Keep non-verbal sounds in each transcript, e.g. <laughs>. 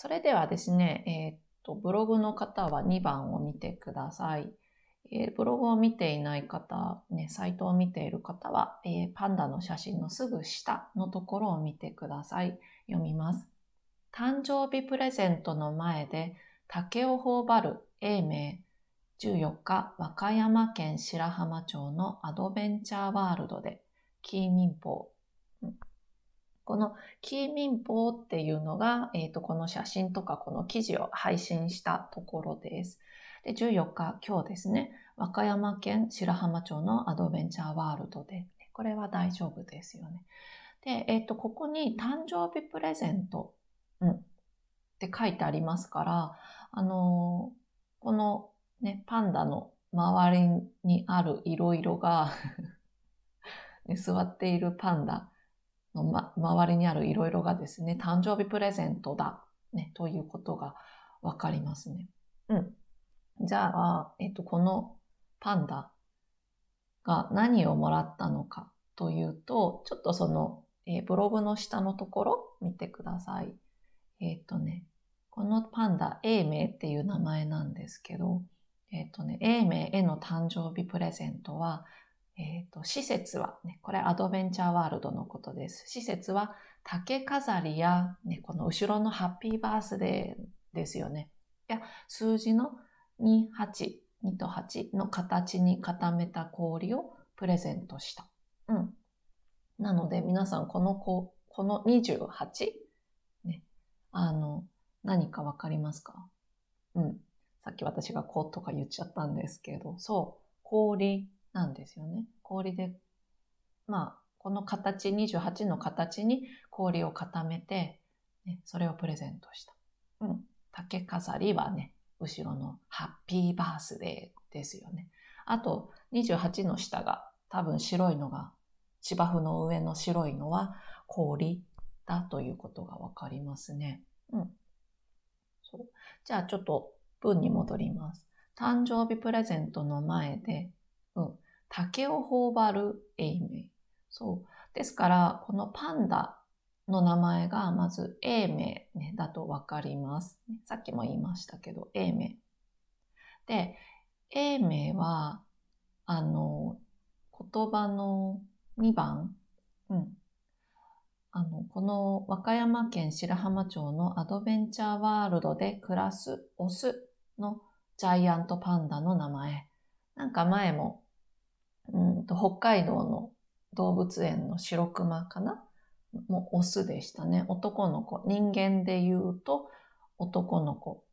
それではですね、えー、っと、ブログの方は2番を見てください。えー、ブログを見ていない方、ね、サイトを見ている方は、えー、パンダの写真のすぐ下のところを見てください。読みます。誕生日プレゼントの前で竹を頬張る英明14日、和歌山県白浜町のアドベンチャーワールドで、キー民法。このキー民法っていうのが、え、ー、と、この写真とかこの記事を配信したところです。で、14日、今日ですね、和歌山県白浜町のアドベンチャーワールドで、これは大丈夫ですよね。で、えっ、ー、と、ここに誕生日プレゼント、うん、って書いてありますから、あのー、このね、パンダの周りにあるいろいろがね、座っているパンダの、ま、周りにあるいろいろがですね、誕生日プレゼントだ、ね、ということがわかりますね。うん。じゃあ、えっと、このパンダが何をもらったのかというと、ちょっとその、えー、ブログの下のところ見てください。えっ、とね、このパンダ、英明っていう名前なんですけど、えっ、ー、とね、英明への誕生日プレゼントは、え、ー、と、施設は、ね、これアドベンチャーワールドのことです。施設は竹飾りや、ね、この後ろのハッピーバースデーですよね。や、数字の2、8、2と8の形に固めた氷をプレゼントした。うん。なので皆さんこのこの28、ね、あの、何かわかりますか？うん。さっき私がこうとか言っちゃったんですけど、そう、氷なんですよね。氷で、まあ、この形、28の形に氷を固めて、ね、それをプレゼントした。うん。竹飾りはね、後ろのハッピーバースデーですよね。あと、28の下が多分白いのが、芝生の上の白いのは氷だということがわかりますね。うん。そう。じゃあちょっと文に戻ります。誕生日プレゼントの前で、竹を頬張るエイメイ。そう。ですから、このパンダの名前がまず英名、ね、だとわかります。さっきも言いましたけど、英名。で、英名は、あの、言葉の2番、うん。あの、この和歌山県白浜町のアドベンチャーワールドで暮らすオスのジャイアントパンダの名前。なんか前も、うんと北海道の動物園の白熊かな？もうオスでしたね。男の子。人間で言うと男の子。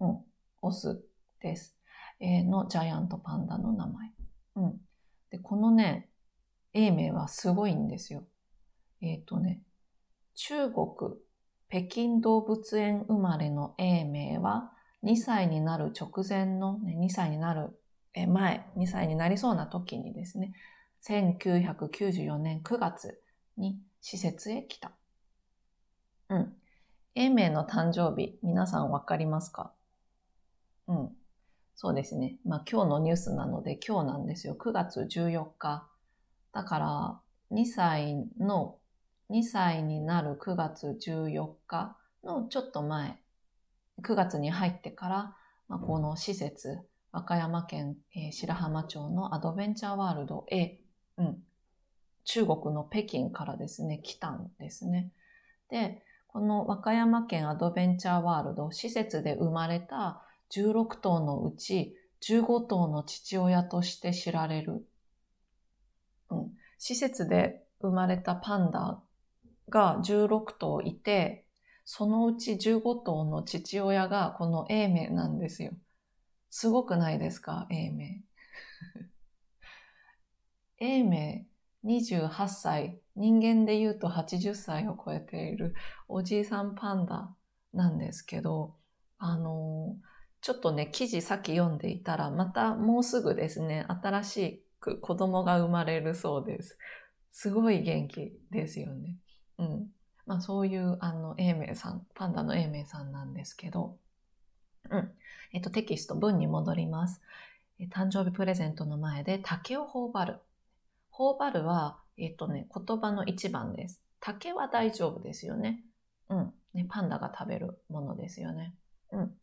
うん。オスです。えー、のジャイアントパンダの名前。うん。で、このね、英名はすごいんですよ。えっ、ー、とね、中国北京動物園生まれの英名は2歳になる直前の、ね、2歳になる前、2歳になりそうな時にですね、1994年9月に施設へ来た。うん。英明の誕生日、皆さんわかりますか？うん。そうですね。まあ今日のニュースなので今日なんですよ。9月14日。だから2歳の、2歳になる9月14日のちょっと前9月に入ってから、まあ、この施設、和歌山県、えー、白浜町のアドベンチャーワールドへ、うん、中国の北京からですね、来たんですね。で、この和歌山県アドベンチャーワールド、施設で生まれた16頭のうち15頭の父親として知られる。うん、施設で生まれたパンダが16頭いて、そのうち15頭の父親がこの英明なんですよ。すごくないですか？英明。<laughs> 英明28歳、人間で言うと80歳を超えているおじいさんパンダなんですけど、あのちょっとね、記事さっき読んでいたら、またもうすぐですね、新しく子供が生まれるそうです。すごい元気ですよね。うん。まあそういうあの英明さん、パンダの英明さんなんですけど、うん。えっとテキスト文に戻ります。誕生日プレゼントの前で竹を頬張る。頬張るは、えっとね、言葉の一番です。竹は大丈夫ですよね。うん。ね、パンダが食べるものですよね。うん。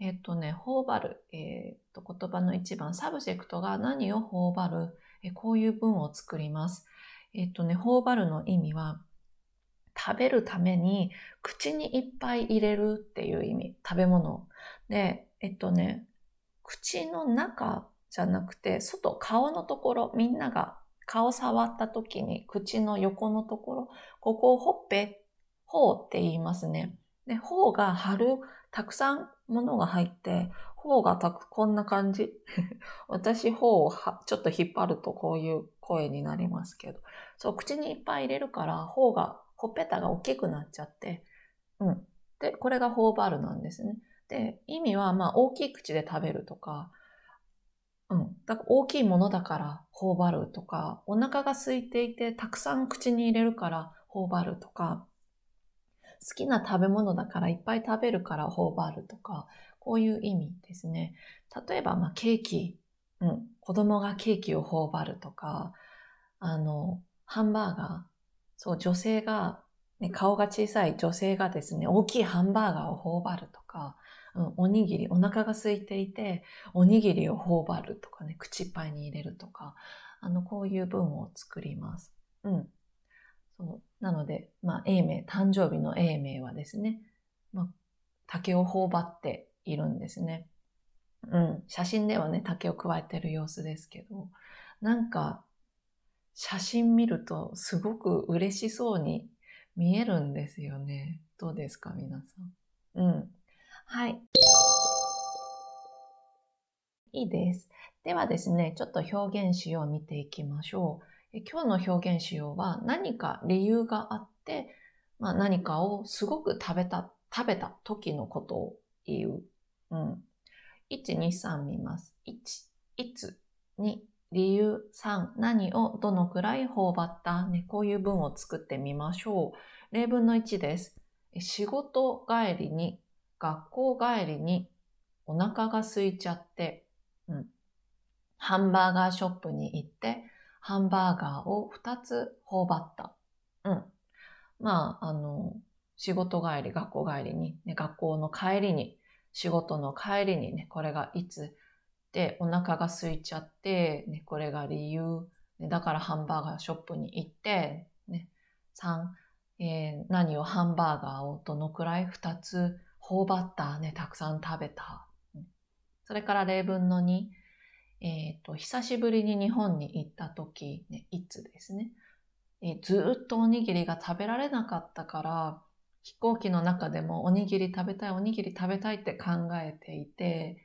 えっ、とね、頬張る、えっ、と、言葉の一番、 subject が何を頬張る、えこういう文を作ります。えっ、とね、頬張るの意味は、食べるために口にいっぱい入れるっていう意味。食べ物を。で、えっとね、口の中じゃなくて、外、顔のところ、みんなが顔触った時に口の横のところ、ここをほっぺ、頬って言いますね。で、頬が張る、たくさんものが入って、頬がたく、こんな感じ。<laughs> 私、頬をちょっと引っ張るとこういう声になりますけど。そう、口にいっぱい入れるから、頬が、ほっぺたが大きくなっちゃって、うん。で、これが頬張るなんですね。で、意味は、まあ、大きい口で食べるとか、うん。だから大きいものだから頬張るとか、お腹が空いていてたくさん口に入れるから頬張るとか、好きな食べ物だからいっぱい食べるから頬張るとか、こういう意味ですね。例えば、まあ、ケーキ、うん。子供がケーキを頬張るとか、あの、ハンバーガー、そう、女性が、ね、顔が小さい女性がですね、大きいハンバーガーを頬張るとか、うん、おにぎり、お腹が空いていて、おにぎりを頬張るとかね、口いっぱいに入れるとか、あの、こういう文を作ります。うん。そう。なので、まあ、英名、誕生日の英名はですね、まあ、竹を頬張っているんですね。うん。写真ではね、竹を加えてる様子ですけど、なんか、写真見るとすごく嬉しそうに見えるんですよね。どうですか、皆さん？うん。はい。いいです。ではですね、ちょっと表現詞を見ていきましょう。今日の表現詞用は何か理由があって、まあ、何かをすごく食べた、食べた時のことを言う。うん。1、2、3見ます。1、いつ、2、理由、3、何をどのくらい頬張った、ね、こういう文を作ってみましょう。例文の1です。仕事帰りに学校帰りにお腹が空いちゃって、うん、ハンバーガーショップに行って、ハンバーガーを2つ頬張った。うん。まあ、あの、仕事帰り、学校帰りに、ね、学校の帰りに、仕事の帰りにね、これがいつで、お腹が空いちゃって、ね、これが理由、ね、だからハンバーガーショップに行って、ね、3、えー、何をハンバーガーをどのくらい？2つ頬張ったね、たくさん食べた。それから例文の2、えっ、ー、と、久しぶりに日本に行った時、ね、いつですね。えー、ずっとおにぎりが食べられなかったから、飛行機の中でもおにぎり食べたい、おにぎり食べたいって考えていて、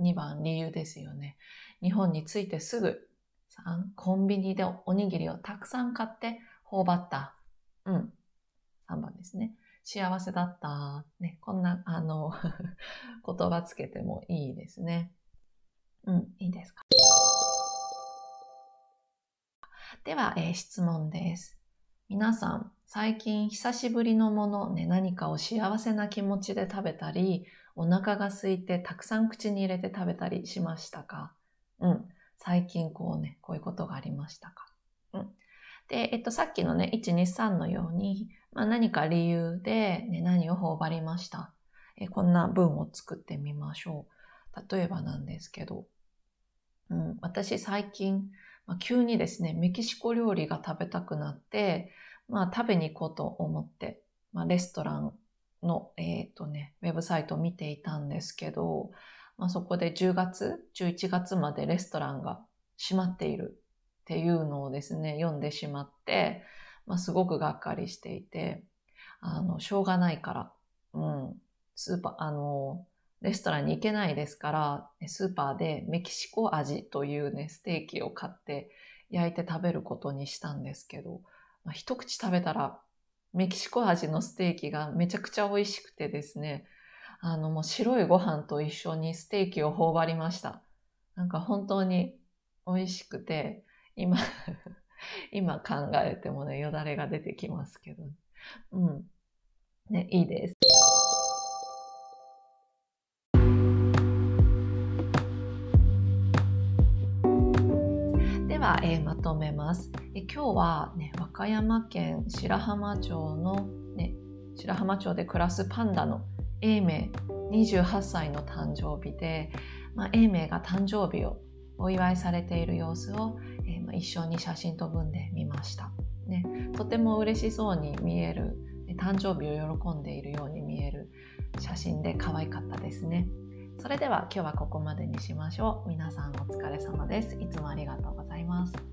2番理由ですよね。日本に着いてすぐ、3、コンビニでおにぎりをたくさん買って頬張った。うん。3番ですね。幸せだった。ね、こんな、あの <laughs> 言葉つけてもいいですね。うん、いいですか？では、えー、質問です。皆さん、最近久しぶりのもの、ね、何かを幸せな気持ちで食べたり、お腹が空いてたくさん口に入れて食べたりしましたか？うん。最近こうね、こういうことがありましたか？うん。で、えっと、さっきのね、1、2、3のように、まあ、何か理由で、ね、何を頬張りました？えこんな文を作ってみましょう。例えばなんですけど、うん、私最近、まあ、急にですね、メキシコ料理が食べたくなって、まあ、食べに行こうと思って、まあ、レストランの、えっ、ー、とね、ウェブサイトを見ていたんですけど、まあ、そこで10月、11月までレストランが閉まっているっていうのをですね、読んでしまって、まあ、すごくがっかりしていて、あの、しょうがないから、うん、スーパー、あの、レストランに行けないですから、スーパーでメキシコ味というね、ステーキを買って焼いて食べることにしたんですけど、一口食べたらメキシコ味のステーキがめちゃくちゃ美味しくてですね、あのもう白いご飯と一緒にステーキを頬張りました。なんか本当に美味しくて、今 <laughs> 今考えてもね、よだれが出てきますけど。うん。ね、いいです。は、えー、まとめます。え今日は、ね、和歌山県白浜町の、ね、白浜町で暮らすパンダの永明28歳の誕生日で、まあ、永明が誕生日をお祝いされている様子を、えー、まあ、一緒に写真と文で見ました、ね、とても嬉しそうに見える誕生日を喜んでいるように見える写真で可愛かったですねそれでは今日はここまでにしましょう。皆さんお疲れ様です。いつもありがとうございます。